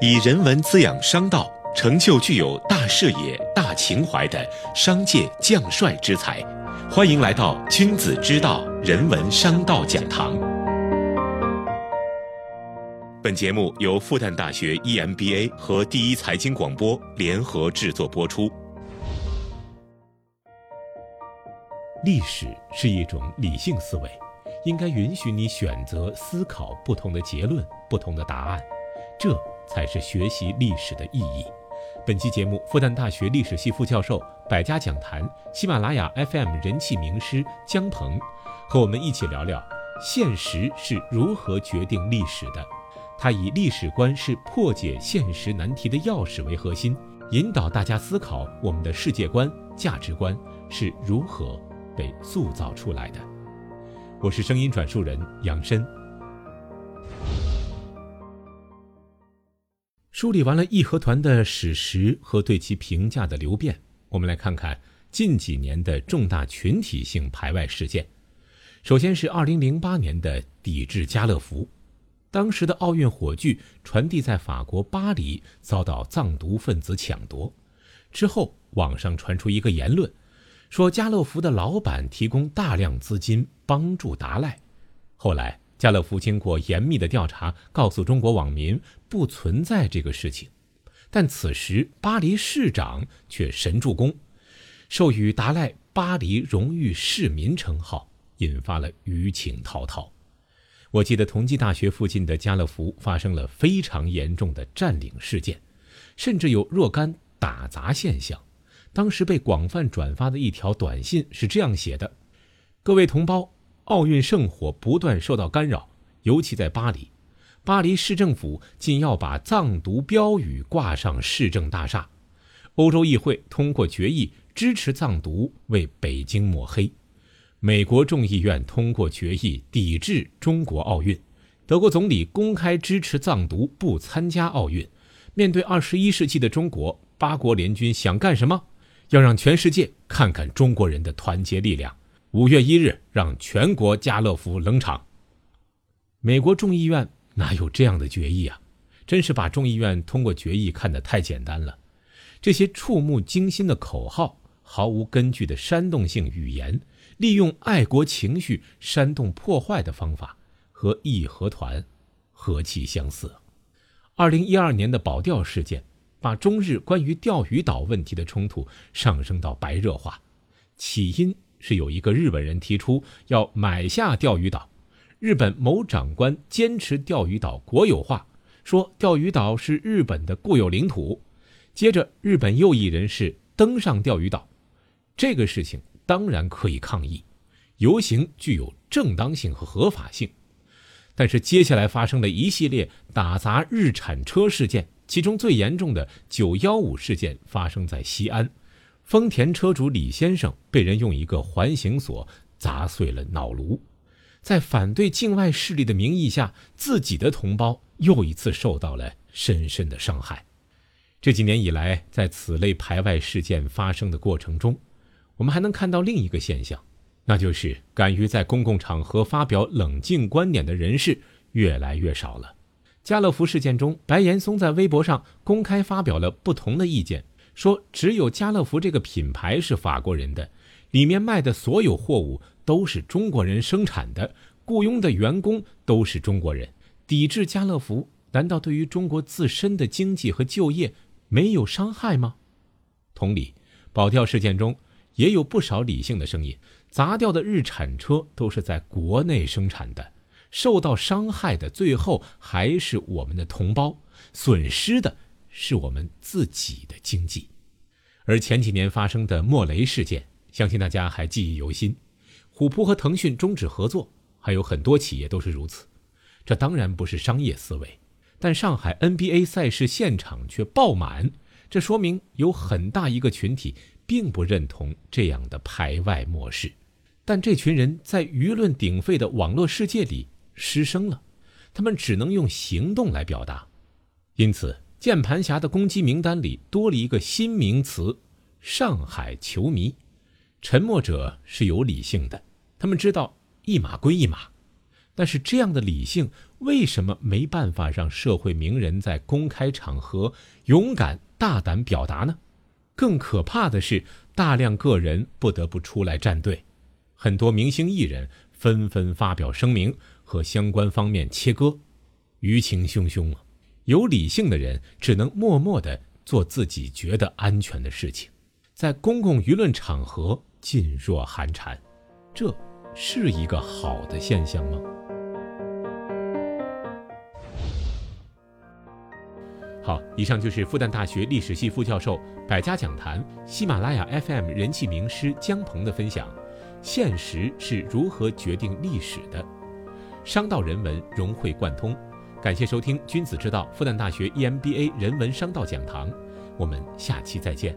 以人文滋养商道，成就具有大视野、大情怀的商界将帅之才。欢迎来到君子之道人文商道讲堂。本节目由复旦大学 EMBA 和第一财经广播联合制作播出。历史是一种理性思维，应该允许你选择思考不同的结论、不同的答案，这才是学习历史的意义。本期节目，复旦大学历史系副教授、百家讲坛、喜马拉雅 FM 人气名师姜鹏，和我们一起聊聊现实是如何决定历史的。他以历史观是破解现实难题的钥匙为核心，引导大家思考我们的世界观、价值观是如何。被塑造出来的。我是声音转述人杨深。梳理完了义和团的史实和对其评价的流变，我们来看看近几年的重大群体性排外事件。首先是2008年的抵制家乐福，当时的奥运火炬传递在法国巴黎，遭到藏独分子抢夺。之后，网上传出一个言论。说家乐福的老板提供大量资金帮助达赖，后来家乐福经过严密的调查，告诉中国网民不存在这个事情。但此时巴黎市长却神助攻，授予达赖巴黎荣誉市民称号，引发了舆情滔滔。我记得同济大学附近的家乐福发生了非常严重的占领事件，甚至有若干打砸现象。当时被广泛转发的一条短信是这样写的：“各位同胞，奥运圣火不断受到干扰，尤其在巴黎，巴黎市政府竟要把藏独标语挂上市政大厦。欧洲议会通过决议支持藏独为北京抹黑。美国众议院通过决议抵制中国奥运。德国总理公开支持藏独不参加奥运。面对二十一世纪的中国，八国联军想干什么？”要让全世界看看中国人的团结力量。五月一日，让全国家乐福冷场。美国众议院哪有这样的决议啊？真是把众议院通过决议看得太简单了。这些触目惊心的口号，毫无根据的煽动性语言，利用爱国情绪煽动破坏的方法，和义和团何其相似。二零一二年的保钓事件。把中日关于钓鱼岛问题的冲突上升到白热化，起因是有一个日本人提出要买下钓鱼岛，日本某长官坚持钓鱼岛国有化，说钓鱼岛是日本的固有领土。接着，日本右翼人士登上钓鱼岛，这个事情当然可以抗议，游行具有正当性和合法性。但是接下来发生了一系列打砸日产车事件。其中最严重的“九幺五”事件发生在西安，丰田车主李先生被人用一个环形锁砸碎了脑颅，在反对境外势力的名义下，自己的同胞又一次受到了深深的伤害。这几年以来，在此类排外事件发生的过程中，我们还能看到另一个现象，那就是敢于在公共场合发表冷静观点的人士越来越少了。家乐福事件中，白岩松在微博上公开发表了不同的意见，说只有家乐福这个品牌是法国人的，里面卖的所有货物都是中国人生产的，雇佣的员工都是中国人。抵制家乐福，难道对于中国自身的经济和就业没有伤害吗？同理，保钓事件中也有不少理性的声音，砸掉的日产车都是在国内生产的。受到伤害的最后还是我们的同胞，损失的是我们自己的经济。而前几年发生的莫雷事件，相信大家还记忆犹新。虎扑和腾讯终止合作，还有很多企业都是如此。这当然不是商业思维，但上海 NBA 赛事现场却爆满，这说明有很大一个群体并不认同这样的排外模式。但这群人在舆论鼎沸的网络世界里。失声了，他们只能用行动来表达，因此键盘侠的攻击名单里多了一个新名词——上海球迷。沉默者是有理性的，他们知道一码归一码，但是这样的理性为什么没办法让社会名人在公开场合勇敢大胆表达呢？更可怕的是，大量个人不得不出来站队，很多明星艺人纷纷发表声明和相关方面切割，舆情汹汹啊！有理性的人只能默默地做自己觉得安全的事情，在公共舆论场合噤若寒蝉，这是一个好的现象吗？好，以上就是复旦大学历史系副教授、百家讲坛、喜马拉雅 FM 人气名师姜鹏的分享。现实是如何决定历史的？商道人文融会贯通。感谢收听《君子之道》复旦大学 EMBA 人文商道讲堂，我们下期再见。